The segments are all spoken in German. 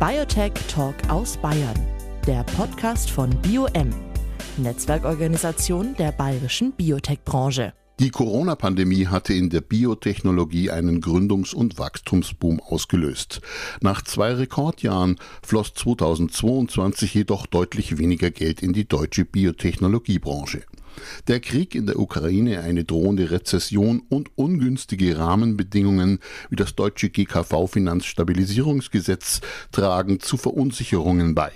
Biotech Talk aus Bayern, der Podcast von BioM, Netzwerkorganisation der bayerischen Biotech-Branche. Die Corona-Pandemie hatte in der Biotechnologie einen Gründungs- und Wachstumsboom ausgelöst. Nach zwei Rekordjahren floss 2022 jedoch deutlich weniger Geld in die deutsche Biotechnologiebranche. Der Krieg in der Ukraine, eine drohende Rezession und ungünstige Rahmenbedingungen wie das deutsche GKV-Finanzstabilisierungsgesetz tragen zu Verunsicherungen bei.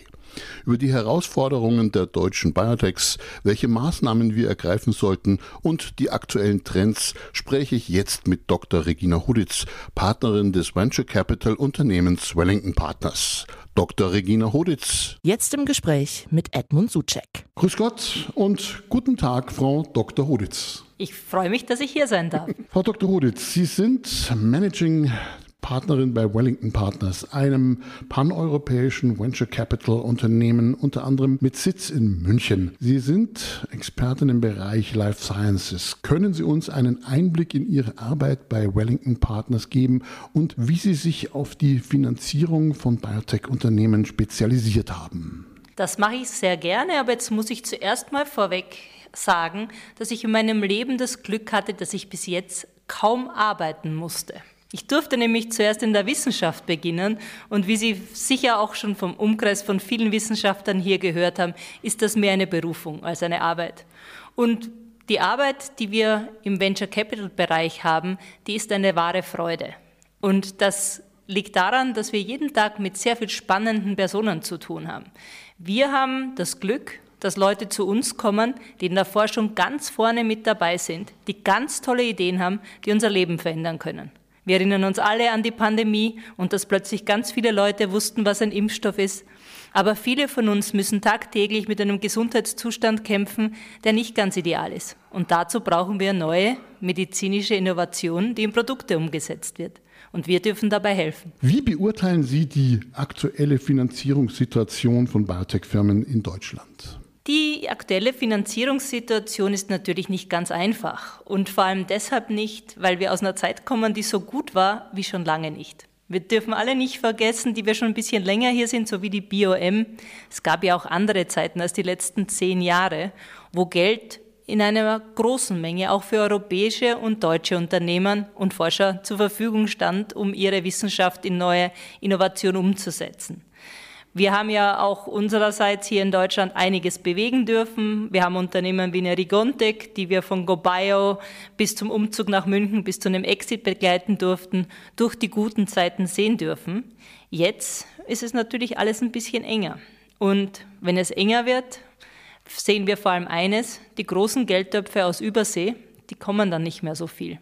Über die Herausforderungen der deutschen Biotechs, welche Maßnahmen wir ergreifen sollten und die aktuellen Trends spreche ich jetzt mit Dr. Regina Huditz, Partnerin des Venture Capital Unternehmens Wellington Partners. Dr. Regina Hoditz. Jetzt im Gespräch mit Edmund Suchek. Grüß Gott und guten Tag, Frau Dr. Hoditz. Ich freue mich, dass ich hier sein darf. Frau Dr. Hoditz, Sie sind Managing Partnerin bei Wellington Partners, einem paneuropäischen Venture Capital Unternehmen, unter anderem mit Sitz in München. Sie sind Expertin im Bereich Life Sciences. Können Sie uns einen Einblick in Ihre Arbeit bei Wellington Partners geben und wie Sie sich auf die Finanzierung von Biotech-Unternehmen spezialisiert haben? Das mache ich sehr gerne, aber jetzt muss ich zuerst mal vorweg sagen, dass ich in meinem Leben das Glück hatte, dass ich bis jetzt kaum arbeiten musste. Ich durfte nämlich zuerst in der Wissenschaft beginnen und wie Sie sicher auch schon vom Umkreis von vielen Wissenschaftlern hier gehört haben, ist das mehr eine Berufung als eine Arbeit. Und die Arbeit, die wir im Venture Capital Bereich haben, die ist eine wahre Freude. Und das liegt daran, dass wir jeden Tag mit sehr viel spannenden Personen zu tun haben. Wir haben das Glück, dass Leute zu uns kommen, die in der Forschung ganz vorne mit dabei sind, die ganz tolle Ideen haben, die unser Leben verändern können. Wir erinnern uns alle an die Pandemie und dass plötzlich ganz viele Leute wussten, was ein Impfstoff ist. Aber viele von uns müssen tagtäglich mit einem Gesundheitszustand kämpfen, der nicht ganz ideal ist. Und dazu brauchen wir neue medizinische Innovationen, die in Produkte umgesetzt wird. Und wir dürfen dabei helfen. Wie beurteilen Sie die aktuelle Finanzierungssituation von Biotech-Firmen in Deutschland? Die aktuelle Finanzierungssituation ist natürlich nicht ganz einfach und vor allem deshalb nicht, weil wir aus einer Zeit kommen, die so gut war wie schon lange nicht. Wir dürfen alle nicht vergessen, die wir schon ein bisschen länger hier sind, so wie die BOM. Es gab ja auch andere Zeiten als die letzten zehn Jahre, wo Geld in einer großen Menge auch für europäische und deutsche Unternehmen und Forscher zur Verfügung stand, um ihre Wissenschaft in neue Innovationen umzusetzen. Wir haben ja auch unsererseits hier in Deutschland einiges bewegen dürfen. Wir haben Unternehmen wie eine Rigontec, die wir von GoBio bis zum Umzug nach München, bis zu einem Exit begleiten durften, durch die guten Zeiten sehen dürfen. Jetzt ist es natürlich alles ein bisschen enger. Und wenn es enger wird, sehen wir vor allem eines, die großen Geldtöpfe aus Übersee, die kommen dann nicht mehr so viel,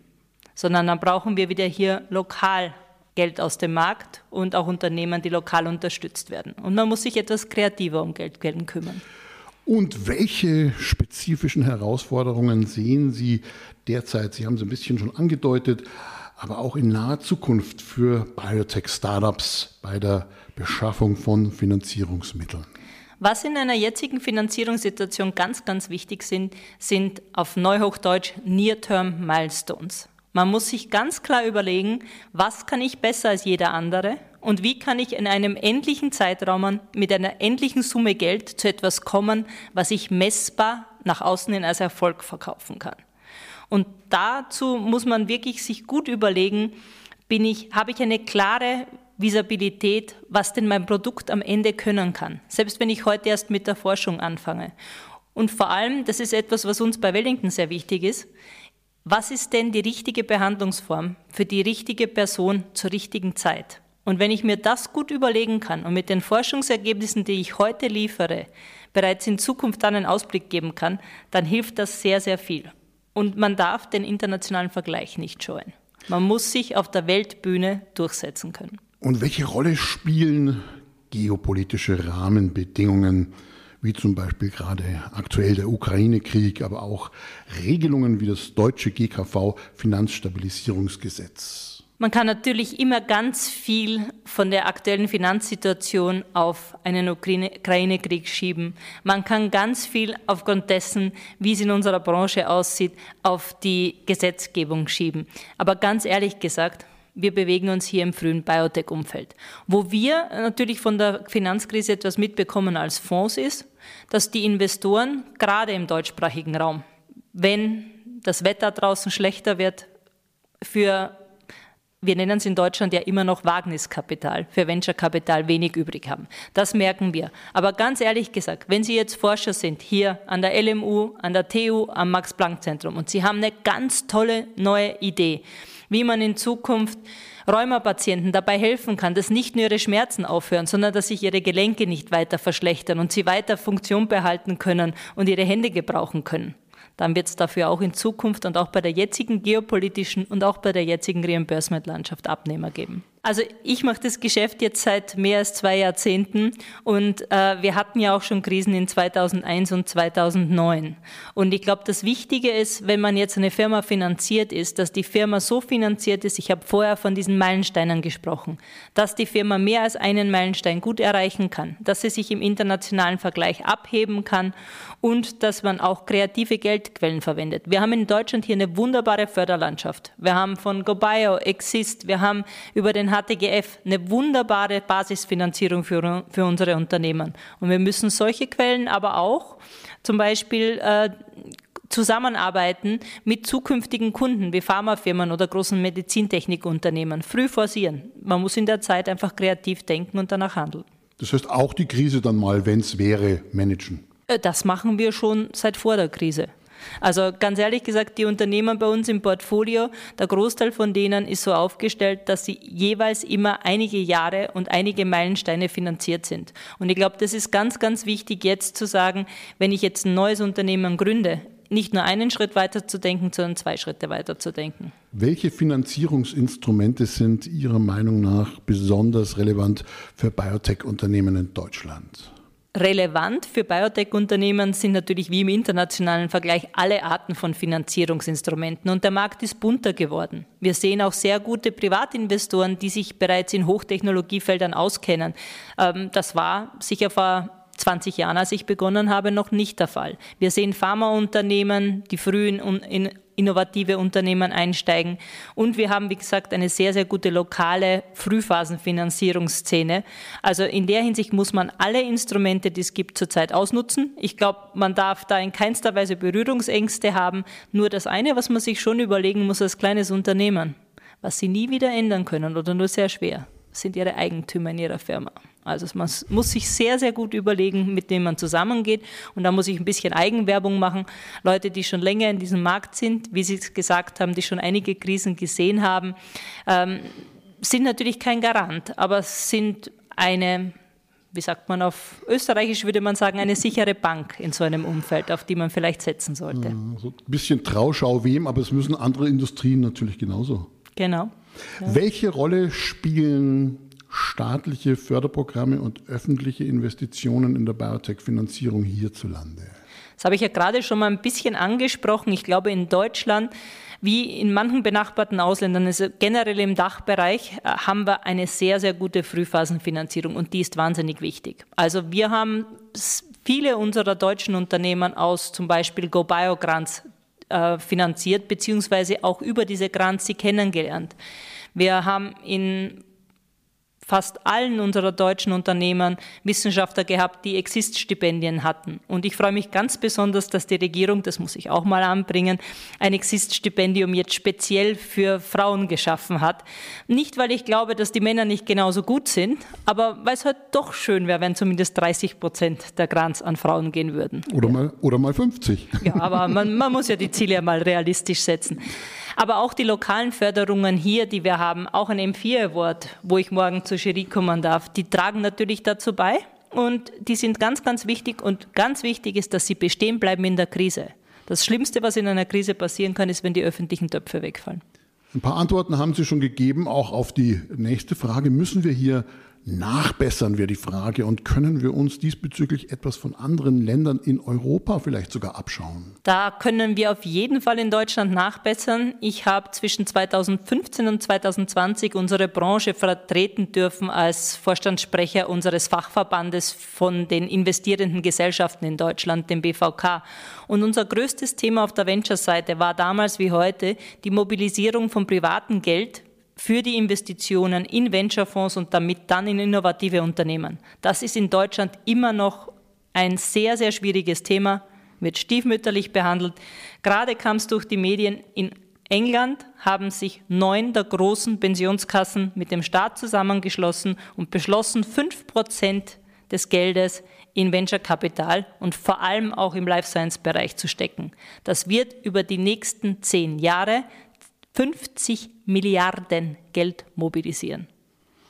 sondern dann brauchen wir wieder hier lokal Geld aus dem Markt und auch Unternehmen, die lokal unterstützt werden. Und man muss sich etwas kreativer um Geldquellen kümmern. Und welche spezifischen Herausforderungen sehen Sie derzeit? Sie haben es ein bisschen schon angedeutet, aber auch in naher Zukunft für Biotech-Startups bei der Beschaffung von Finanzierungsmitteln. Was in einer jetzigen Finanzierungssituation ganz, ganz wichtig sind, sind auf Neuhochdeutsch Near-Term Milestones. Man muss sich ganz klar überlegen, was kann ich besser als jeder andere und wie kann ich in einem endlichen Zeitraum mit einer endlichen Summe Geld zu etwas kommen, was ich messbar nach außen hin als Erfolg verkaufen kann. Und dazu muss man wirklich sich gut überlegen, bin ich, habe ich eine klare Visibilität, was denn mein Produkt am Ende können kann, selbst wenn ich heute erst mit der Forschung anfange. Und vor allem, das ist etwas, was uns bei Wellington sehr wichtig ist, was ist denn die richtige Behandlungsform für die richtige Person zur richtigen Zeit? Und wenn ich mir das gut überlegen kann und mit den Forschungsergebnissen, die ich heute liefere, bereits in Zukunft dann einen Ausblick geben kann, dann hilft das sehr, sehr viel. Und man darf den internationalen Vergleich nicht scheuen. Man muss sich auf der Weltbühne durchsetzen können. Und welche Rolle spielen geopolitische Rahmenbedingungen wie zum Beispiel gerade aktuell der Ukraine-Krieg, aber auch Regelungen wie das deutsche GKV Finanzstabilisierungsgesetz. Man kann natürlich immer ganz viel von der aktuellen Finanzsituation auf einen Ukraine-Krieg schieben. Man kann ganz viel aufgrund dessen, wie es in unserer Branche aussieht, auf die Gesetzgebung schieben. Aber ganz ehrlich gesagt, Wir bewegen uns hier im frühen Biotech-Umfeld. Wo wir natürlich von der Finanzkrise etwas mitbekommen als Fonds ist, dass die Investoren gerade im deutschsprachigen Raum, wenn das Wetter draußen schlechter wird, für wir nennen es in Deutschland ja immer noch Wagniskapital, für Venture-Kapital wenig übrig haben. Das merken wir. Aber ganz ehrlich gesagt, wenn Sie jetzt Forscher sind, hier an der LMU, an der TU, am Max-Planck-Zentrum und Sie haben eine ganz tolle neue Idee, wie man in Zukunft Rheumapatienten dabei helfen kann, dass nicht nur ihre Schmerzen aufhören, sondern dass sich ihre Gelenke nicht weiter verschlechtern und sie weiter Funktion behalten können und ihre Hände gebrauchen können dann wird es dafür auch in Zukunft und auch bei der jetzigen geopolitischen und auch bei der jetzigen Reimbursement-Landschaft Abnehmer geben. Also ich mache das Geschäft jetzt seit mehr als zwei Jahrzehnten und äh, wir hatten ja auch schon Krisen in 2001 und 2009. Und ich glaube, das Wichtige ist, wenn man jetzt eine Firma finanziert ist, dass die Firma so finanziert ist, ich habe vorher von diesen Meilensteinen gesprochen, dass die Firma mehr als einen Meilenstein gut erreichen kann, dass sie sich im internationalen Vergleich abheben kann und dass man auch kreative Geldquellen verwendet. Wir haben in Deutschland hier eine wunderbare Förderlandschaft. Wir haben von GoBio, Exist, wir haben über den HTGF eine wunderbare Basisfinanzierung für, für unsere Unternehmen. Und wir müssen solche Quellen aber auch zum Beispiel äh, zusammenarbeiten mit zukünftigen Kunden wie Pharmafirmen oder großen Medizintechnikunternehmen. Früh forcieren. Man muss in der Zeit einfach kreativ denken und danach handeln. Das heißt auch die Krise dann mal, wenn es wäre, managen. Äh, das machen wir schon seit vor der Krise. Also ganz ehrlich gesagt, die Unternehmen bei uns im Portfolio, der Großteil von denen ist so aufgestellt, dass sie jeweils immer einige Jahre und einige Meilensteine finanziert sind. Und ich glaube, das ist ganz, ganz wichtig jetzt zu sagen, wenn ich jetzt ein neues Unternehmen gründe, nicht nur einen Schritt weiter zu denken, sondern zwei Schritte weiter zu denken. Welche Finanzierungsinstrumente sind Ihrer Meinung nach besonders relevant für Biotech-Unternehmen in Deutschland? Relevant für Biotech-Unternehmen sind natürlich wie im internationalen Vergleich alle Arten von Finanzierungsinstrumenten und der Markt ist bunter geworden. Wir sehen auch sehr gute Privatinvestoren, die sich bereits in Hochtechnologiefeldern auskennen. Ähm, das war sicher vor 20 Jahren, als ich begonnen habe, noch nicht der Fall. Wir sehen Pharmaunternehmen, die früh in, innovative Unternehmen einsteigen. Und wir haben, wie gesagt, eine sehr, sehr gute lokale Frühphasenfinanzierungsszene. Also in der Hinsicht muss man alle Instrumente, die es gibt, zurzeit ausnutzen. Ich glaube, man darf da in keinster Weise Berührungsängste haben. Nur das eine, was man sich schon überlegen muss als kleines Unternehmen, was sie nie wieder ändern können oder nur sehr schwer, sind ihre Eigentümer in ihrer Firma. Also man muss sich sehr, sehr gut überlegen, mit wem man zusammengeht. Und da muss ich ein bisschen Eigenwerbung machen. Leute, die schon länger in diesem Markt sind, wie Sie es gesagt haben, die schon einige Krisen gesehen haben, ähm, sind natürlich kein Garant, aber sind eine, wie sagt man auf Österreichisch, würde man sagen, eine sichere Bank in so einem Umfeld, auf die man vielleicht setzen sollte. Ja, so ein bisschen Trauschau wem, aber es müssen andere Industrien natürlich genauso. Genau. Ja. Welche Rolle spielen staatliche Förderprogramme und öffentliche Investitionen in der Biotech-Finanzierung hierzulande? Das habe ich ja gerade schon mal ein bisschen angesprochen. Ich glaube, in Deutschland wie in manchen benachbarten Ausländern, also generell im Dachbereich, äh, haben wir eine sehr, sehr gute Frühphasenfinanzierung und die ist wahnsinnig wichtig. Also wir haben viele unserer deutschen Unternehmen aus zum Beispiel GoBio Grants äh, finanziert, beziehungsweise auch über diese Grants sie kennengelernt. Wir haben in fast allen unserer deutschen Unternehmen Wissenschaftler gehabt, die Exist-Stipendien hatten. Und ich freue mich ganz besonders, dass die Regierung, das muss ich auch mal anbringen, ein Exist-Stipendium jetzt speziell für Frauen geschaffen hat. Nicht, weil ich glaube, dass die Männer nicht genauso gut sind, aber weil es halt doch schön wäre, wenn zumindest 30 Prozent der Grants an Frauen gehen würden. Oder, mal, oder mal 50. Ja, aber man, man muss ja die Ziele ja mal realistisch setzen. Aber auch die lokalen Förderungen hier, die wir haben, auch ein M4 Award, wo ich morgen zur Jury kommen darf, die tragen natürlich dazu bei. Und die sind ganz, ganz wichtig. Und ganz wichtig ist, dass sie bestehen bleiben in der Krise. Das Schlimmste, was in einer Krise passieren kann, ist, wenn die öffentlichen Töpfe wegfallen. Ein paar Antworten haben Sie schon gegeben, auch auf die nächste Frage. Müssen wir hier nachbessern, wäre die Frage. Und können wir uns diesbezüglich etwas von anderen Ländern in Europa vielleicht sogar abschauen? Da können wir auf jeden Fall in Deutschland nachbessern. Ich habe zwischen 2015 und 2020 unsere Branche vertreten dürfen als Vorstandssprecher unseres Fachverbandes von den investierenden Gesellschaften in Deutschland, dem BVK. Und unser größtes Thema auf der Venture-Seite war damals wie heute die Mobilisierung von privatem Geld für die Investitionen in Venture-Fonds und damit dann in innovative Unternehmen. Das ist in Deutschland immer noch ein sehr, sehr schwieriges Thema, wird stiefmütterlich behandelt. Gerade kam es durch die Medien. In England haben sich neun der großen Pensionskassen mit dem Staat zusammengeschlossen und beschlossen, fünf Prozent des Geldes in Venture Capital und vor allem auch im Life Science Bereich zu stecken. Das wird über die nächsten zehn Jahre 50 Milliarden Geld mobilisieren.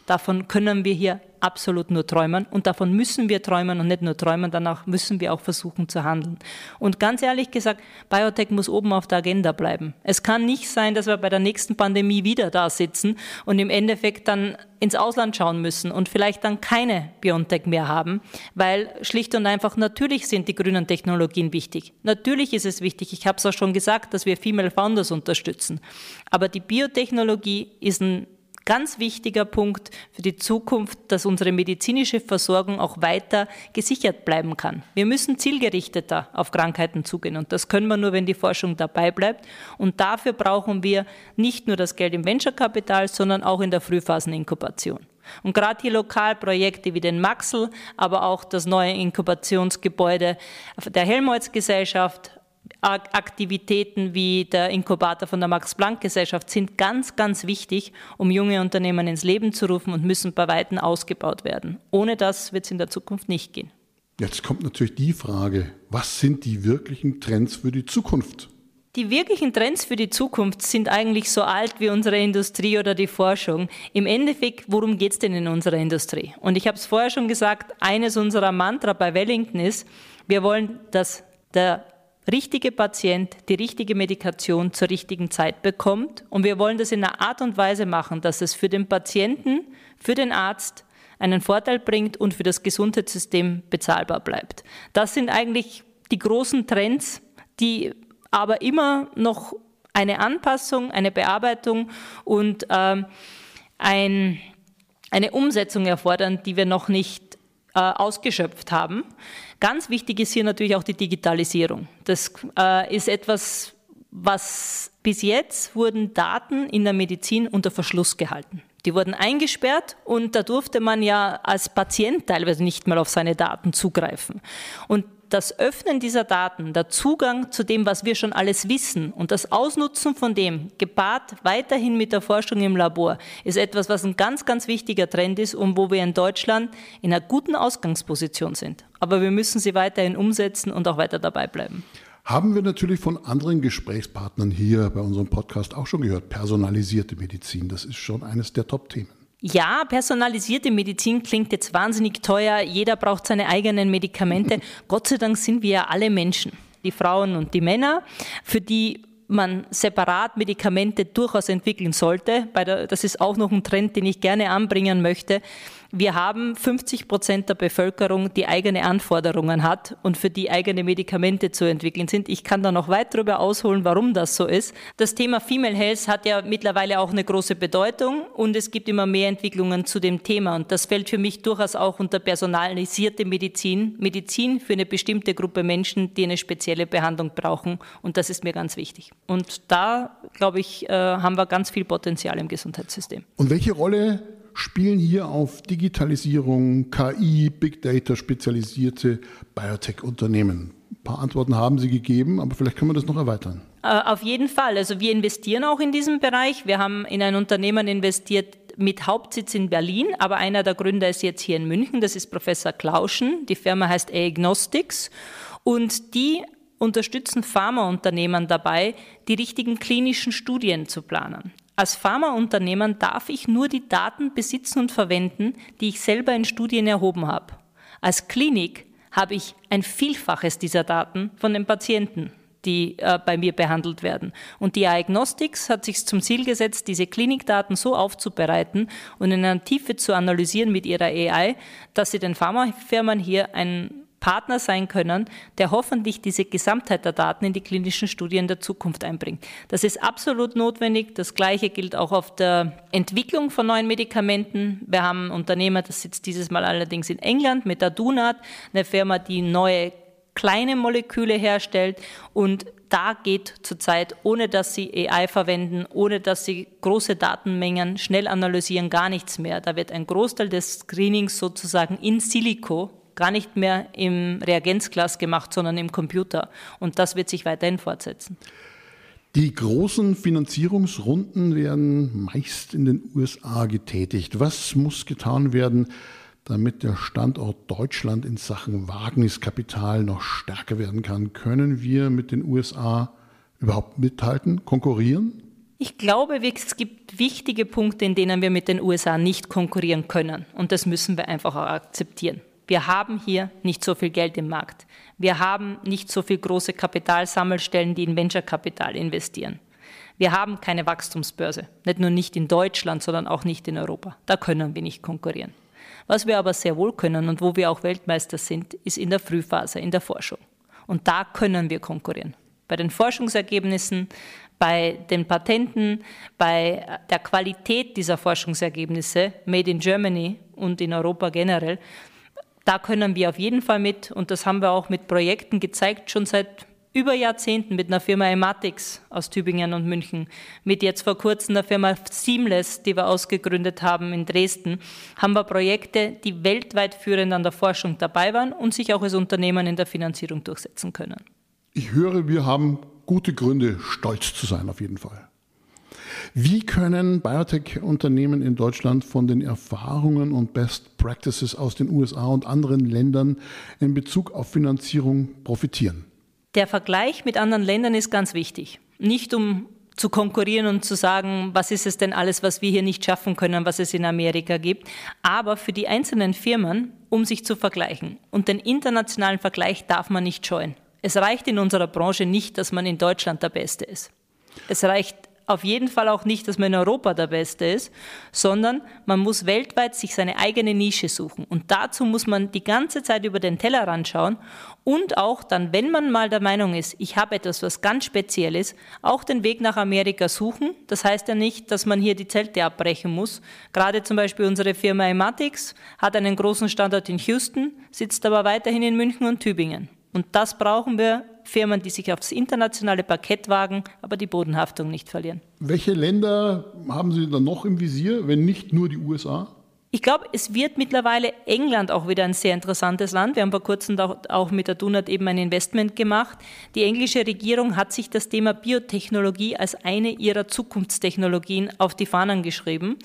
Davon können wir hier absolut nur träumen und davon müssen wir träumen und nicht nur träumen, danach müssen wir auch versuchen zu handeln. Und ganz ehrlich gesagt, Biotech muss oben auf der Agenda bleiben. Es kann nicht sein, dass wir bei der nächsten Pandemie wieder da sitzen und im Endeffekt dann ins Ausland schauen müssen und vielleicht dann keine Biotech mehr haben, weil schlicht und einfach natürlich sind die grünen Technologien wichtig. Natürlich ist es wichtig, ich habe es auch schon gesagt, dass wir Female Founders unterstützen. Aber die Biotechnologie ist ein ganz wichtiger Punkt für die Zukunft, dass unsere medizinische Versorgung auch weiter gesichert bleiben kann. Wir müssen zielgerichteter auf Krankheiten zugehen und das können wir nur, wenn die Forschung dabei bleibt. Und dafür brauchen wir nicht nur das Geld im Venture-Kapital, sondern auch in der Frühphaseninkubation. Und gerade hier Lokalprojekte wie den Maxel, aber auch das neue Inkubationsgebäude der Helmholtz-Gesellschaft, Aktivitäten wie der Inkubator von der Max-Planck-Gesellschaft sind ganz, ganz wichtig, um junge Unternehmen ins Leben zu rufen und müssen bei Weitem ausgebaut werden. Ohne das wird es in der Zukunft nicht gehen. Jetzt kommt natürlich die Frage, was sind die wirklichen Trends für die Zukunft? Die wirklichen Trends für die Zukunft sind eigentlich so alt wie unsere Industrie oder die Forschung. Im Endeffekt, worum geht es denn in unserer Industrie? Und ich habe es vorher schon gesagt, eines unserer Mantra bei Wellington ist, wir wollen, dass der richtige Patient die richtige Medikation zur richtigen Zeit bekommt. Und wir wollen das in einer Art und Weise machen, dass es für den Patienten, für den Arzt einen Vorteil bringt und für das Gesundheitssystem bezahlbar bleibt. Das sind eigentlich die großen Trends, die aber immer noch eine Anpassung, eine Bearbeitung und ähm, ein, eine Umsetzung erfordern, die wir noch nicht äh, ausgeschöpft haben. Ganz wichtig ist hier natürlich auch die Digitalisierung. Das äh, ist etwas, was bis jetzt wurden Daten in der Medizin unter Verschluss gehalten. Die wurden eingesperrt und da durfte man ja als Patient teilweise nicht mal auf seine Daten zugreifen. Und das Öffnen dieser Daten, der Zugang zu dem, was wir schon alles wissen und das Ausnutzen von dem, gepaart weiterhin mit der Forschung im Labor, ist etwas, was ein ganz, ganz wichtiger Trend ist und wo wir in Deutschland in einer guten Ausgangsposition sind. Aber wir müssen sie weiterhin umsetzen und auch weiter dabei bleiben. Haben wir natürlich von anderen Gesprächspartnern hier bei unserem Podcast auch schon gehört. Personalisierte Medizin, das ist schon eines der Top-Themen. Ja, personalisierte Medizin klingt jetzt wahnsinnig teuer. Jeder braucht seine eigenen Medikamente. Gott sei Dank sind wir ja alle Menschen, die Frauen und die Männer, für die man separat Medikamente durchaus entwickeln sollte. das ist auch noch ein Trend, den ich gerne anbringen möchte. Wir haben 50 Prozent der Bevölkerung, die eigene Anforderungen hat und für die eigene Medikamente zu entwickeln sind. Ich kann da noch weit darüber ausholen, warum das so ist. Das Thema Female Health hat ja mittlerweile auch eine große Bedeutung und es gibt immer mehr Entwicklungen zu dem Thema. Und das fällt für mich durchaus auch unter personalisierte Medizin. Medizin für eine bestimmte Gruppe Menschen, die eine spezielle Behandlung brauchen. Und das ist mir ganz wichtig. Und da, glaube ich, äh, haben wir ganz viel Potenzial im Gesundheitssystem. Und welche Rolle spielen hier auf Digitalisierung, KI, Big Data spezialisierte Biotech-Unternehmen? Ein paar Antworten haben Sie gegeben, aber vielleicht können wir das noch erweitern. Äh, auf jeden Fall. Also wir investieren auch in diesem Bereich. Wir haben in ein Unternehmen investiert mit Hauptsitz in Berlin, aber einer der Gründer ist jetzt hier in München. Das ist Professor Klauschen. Die Firma heißt Agnostics und die unterstützen Pharmaunternehmen dabei, die richtigen klinischen Studien zu planen. Als Pharmaunternehmen darf ich nur die Daten besitzen und verwenden, die ich selber in Studien erhoben habe. Als Klinik habe ich ein Vielfaches dieser Daten von den Patienten, die äh, bei mir behandelt werden. Und die Diagnostics hat sich zum Ziel gesetzt, diese Klinikdaten so aufzubereiten und in einer Tiefe zu analysieren mit ihrer AI, dass sie den Pharmafirmen hier ein Partner sein können, der hoffentlich diese Gesamtheit der Daten in die klinischen Studien der Zukunft einbringt. Das ist absolut notwendig. Das Gleiche gilt auch auf der Entwicklung von neuen Medikamenten. Wir haben ein Unternehmer, das sitzt dieses Mal allerdings in England mit Adunat, eine Firma, die neue kleine Moleküle herstellt und da geht zurzeit, ohne dass sie AI verwenden, ohne dass sie große Datenmengen schnell analysieren, gar nichts mehr. Da wird ein Großteil des Screenings sozusagen in Silico, gar nicht mehr im Reagenzglas gemacht, sondern im Computer. Und das wird sich weiterhin fortsetzen. Die großen Finanzierungsrunden werden meist in den USA getätigt. Was muss getan werden, damit der Standort Deutschland in Sachen Wagniskapital noch stärker werden kann? Können wir mit den USA überhaupt mithalten, konkurrieren? Ich glaube, es gibt wichtige Punkte, in denen wir mit den USA nicht konkurrieren können. Und das müssen wir einfach auch akzeptieren. Wir haben hier nicht so viel Geld im Markt. Wir haben nicht so viel große Kapitalsammelstellen, die in Venture-Kapital investieren. Wir haben keine Wachstumsbörse. Nicht nur nicht in Deutschland, sondern auch nicht in Europa. Da können wir nicht konkurrieren. Was wir aber sehr wohl können und wo wir auch Weltmeister sind, ist in der Frühphase, in der Forschung. Und da können wir konkurrieren. Bei den Forschungsergebnissen, bei den Patenten, bei der Qualität dieser Forschungsergebnisse, made in Germany und in Europa generell, da können wir auf jeden Fall mit, und das haben wir auch mit Projekten gezeigt, schon seit über Jahrzehnten mit einer Firma Ematix aus Tübingen und München, mit jetzt vor kurzem der Firma Seamless, die wir ausgegründet haben in Dresden, haben wir Projekte, die weltweit führend an der Forschung dabei waren und sich auch als Unternehmen in der Finanzierung durchsetzen können. Ich höre, wir haben gute Gründe, stolz zu sein, auf jeden Fall. Wie können Biotech-Unternehmen in Deutschland von den Erfahrungen und Best Practices aus den USA und anderen Ländern in Bezug auf Finanzierung profitieren? Der Vergleich mit anderen Ländern ist ganz wichtig. Nicht um zu konkurrieren und zu sagen, was ist es denn alles, was wir hier nicht schaffen können, was es in Amerika gibt, aber für die einzelnen Firmen, um sich zu vergleichen. Und den internationalen Vergleich darf man nicht scheuen. Es reicht in unserer Branche nicht, dass man in Deutschland der Beste ist. Es reicht auf jeden Fall auch nicht, dass man in Europa der Beste ist, sondern man muss weltweit sich seine eigene Nische suchen. Und dazu muss man die ganze Zeit über den Tellerrand schauen und auch dann, wenn man mal der Meinung ist, ich habe etwas, was ganz speziell ist, auch den Weg nach Amerika suchen. Das heißt ja nicht, dass man hier die Zelte abbrechen muss. Gerade zum Beispiel unsere Firma Ematix hat einen großen Standort in Houston, sitzt aber weiterhin in München und Tübingen. Und das brauchen wir Firmen, die sich aufs internationale Parkett wagen, aber die Bodenhaftung nicht verlieren. Welche Länder haben Sie dann noch im Visier, wenn nicht nur die USA? Ich glaube, es wird mittlerweile England auch wieder ein sehr interessantes Land. Wir haben vor kurzem auch mit der Dunat eben ein Investment gemacht. Die englische Regierung hat sich das Thema Biotechnologie als eine ihrer Zukunftstechnologien auf die Fahnen geschrieben.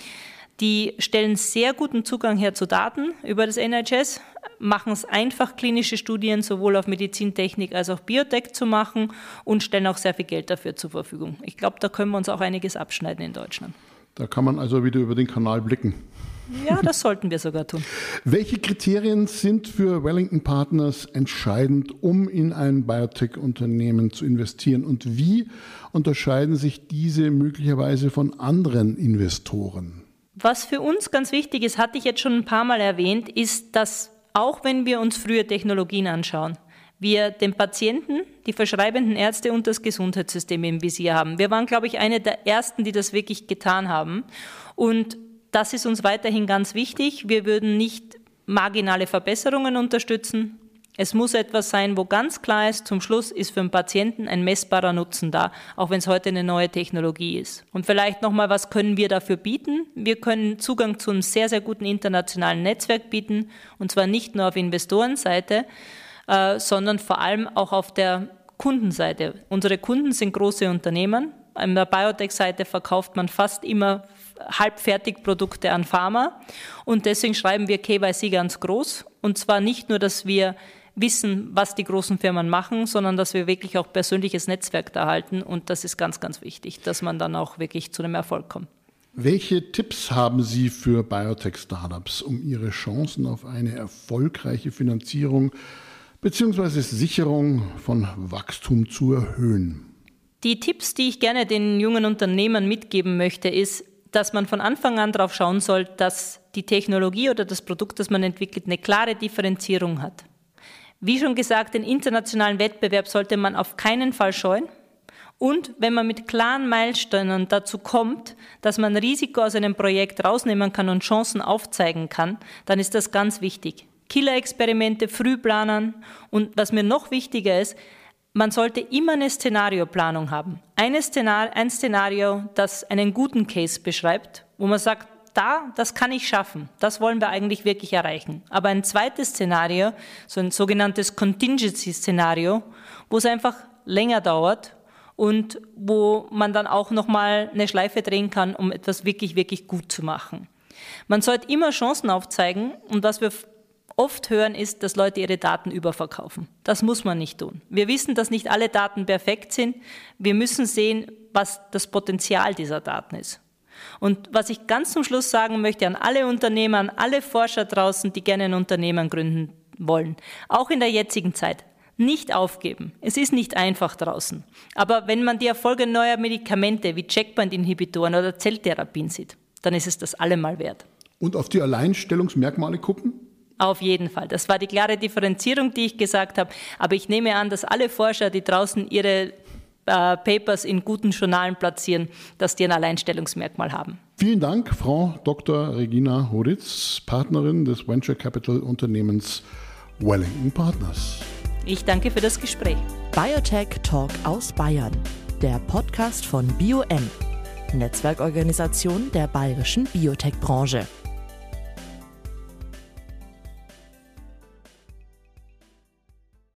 Die stellen sehr guten Zugang her zu Daten über das NHS, machen es einfach, klinische Studien sowohl auf Medizintechnik als auch Biotech zu machen und stellen auch sehr viel Geld dafür zur Verfügung. Ich glaube, da können wir uns auch einiges abschneiden in Deutschland. Da kann man also wieder über den Kanal blicken. Ja, das sollten wir sogar tun. Welche Kriterien sind für Wellington Partners entscheidend, um in ein Biotech-Unternehmen zu investieren? Und wie unterscheiden sich diese möglicherweise von anderen Investoren? Was für uns ganz wichtig ist, hatte ich jetzt schon ein paar Mal erwähnt, ist, dass auch wenn wir uns frühe Technologien anschauen, wir den Patienten, die verschreibenden Ärzte und das Gesundheitssystem im Visier haben. Wir waren, glaube ich, eine der ersten, die das wirklich getan haben. Und das ist uns weiterhin ganz wichtig. Wir würden nicht marginale Verbesserungen unterstützen, es muss etwas sein, wo ganz klar ist, zum Schluss ist für den Patienten ein messbarer Nutzen da, auch wenn es heute eine neue Technologie ist. Und vielleicht nochmal, was können wir dafür bieten? Wir können Zugang zu einem sehr, sehr guten internationalen Netzwerk bieten, und zwar nicht nur auf Investorenseite, äh, sondern vor allem auch auf der Kundenseite. Unsere Kunden sind große Unternehmen. An der Biotech-Seite verkauft man fast immer Halbfertigprodukte an Pharma. Und deswegen schreiben wir KYC ganz groß. Und zwar nicht nur, dass wir wissen, was die großen Firmen machen, sondern dass wir wirklich auch persönliches Netzwerk da halten. Und das ist ganz, ganz wichtig, dass man dann auch wirklich zu einem Erfolg kommt. Welche Tipps haben Sie für Biotech-Startups, um ihre Chancen auf eine erfolgreiche Finanzierung bzw. Sicherung von Wachstum zu erhöhen? Die Tipps, die ich gerne den jungen Unternehmern mitgeben möchte, ist, dass man von Anfang an darauf schauen soll, dass die Technologie oder das Produkt, das man entwickelt, eine klare Differenzierung hat. Wie schon gesagt, den internationalen Wettbewerb sollte man auf keinen Fall scheuen. Und wenn man mit klaren Meilensteinen dazu kommt, dass man Risiko aus einem Projekt rausnehmen kann und Chancen aufzeigen kann, dann ist das ganz wichtig. Killer-Experimente früh planen und was mir noch wichtiger ist, man sollte immer eine Szenarioplanung haben. Eine Szenar ein Szenario, das einen guten Case beschreibt, wo man sagt, da, das kann ich schaffen. Das wollen wir eigentlich wirklich erreichen. Aber ein zweites Szenario, so ein sogenanntes Contingency-Szenario, wo es einfach länger dauert und wo man dann auch nochmal eine Schleife drehen kann, um etwas wirklich, wirklich gut zu machen. Man sollte immer Chancen aufzeigen und was wir oft hören ist, dass Leute ihre Daten überverkaufen. Das muss man nicht tun. Wir wissen, dass nicht alle Daten perfekt sind. Wir müssen sehen, was das Potenzial dieser Daten ist. Und was ich ganz zum Schluss sagen möchte an alle Unternehmer, an alle Forscher draußen, die gerne ein Unternehmen gründen wollen, auch in der jetzigen Zeit, nicht aufgeben. Es ist nicht einfach draußen. Aber wenn man die Erfolge neuer Medikamente wie Checkpoint-Inhibitoren oder Zelltherapien sieht, dann ist es das allemal wert. Und auf die Alleinstellungsmerkmale gucken? Auf jeden Fall. Das war die klare Differenzierung, die ich gesagt habe. Aber ich nehme an, dass alle Forscher, die draußen ihre äh, Papers in guten Journalen platzieren, dass die ein Alleinstellungsmerkmal haben. Vielen Dank, Frau Dr. Regina Horitz, Partnerin des Venture Capital Unternehmens Wellington Partners. Ich danke für das Gespräch. Biotech Talk aus Bayern, der Podcast von BioM, Netzwerkorganisation der bayerischen Biotech-Branche.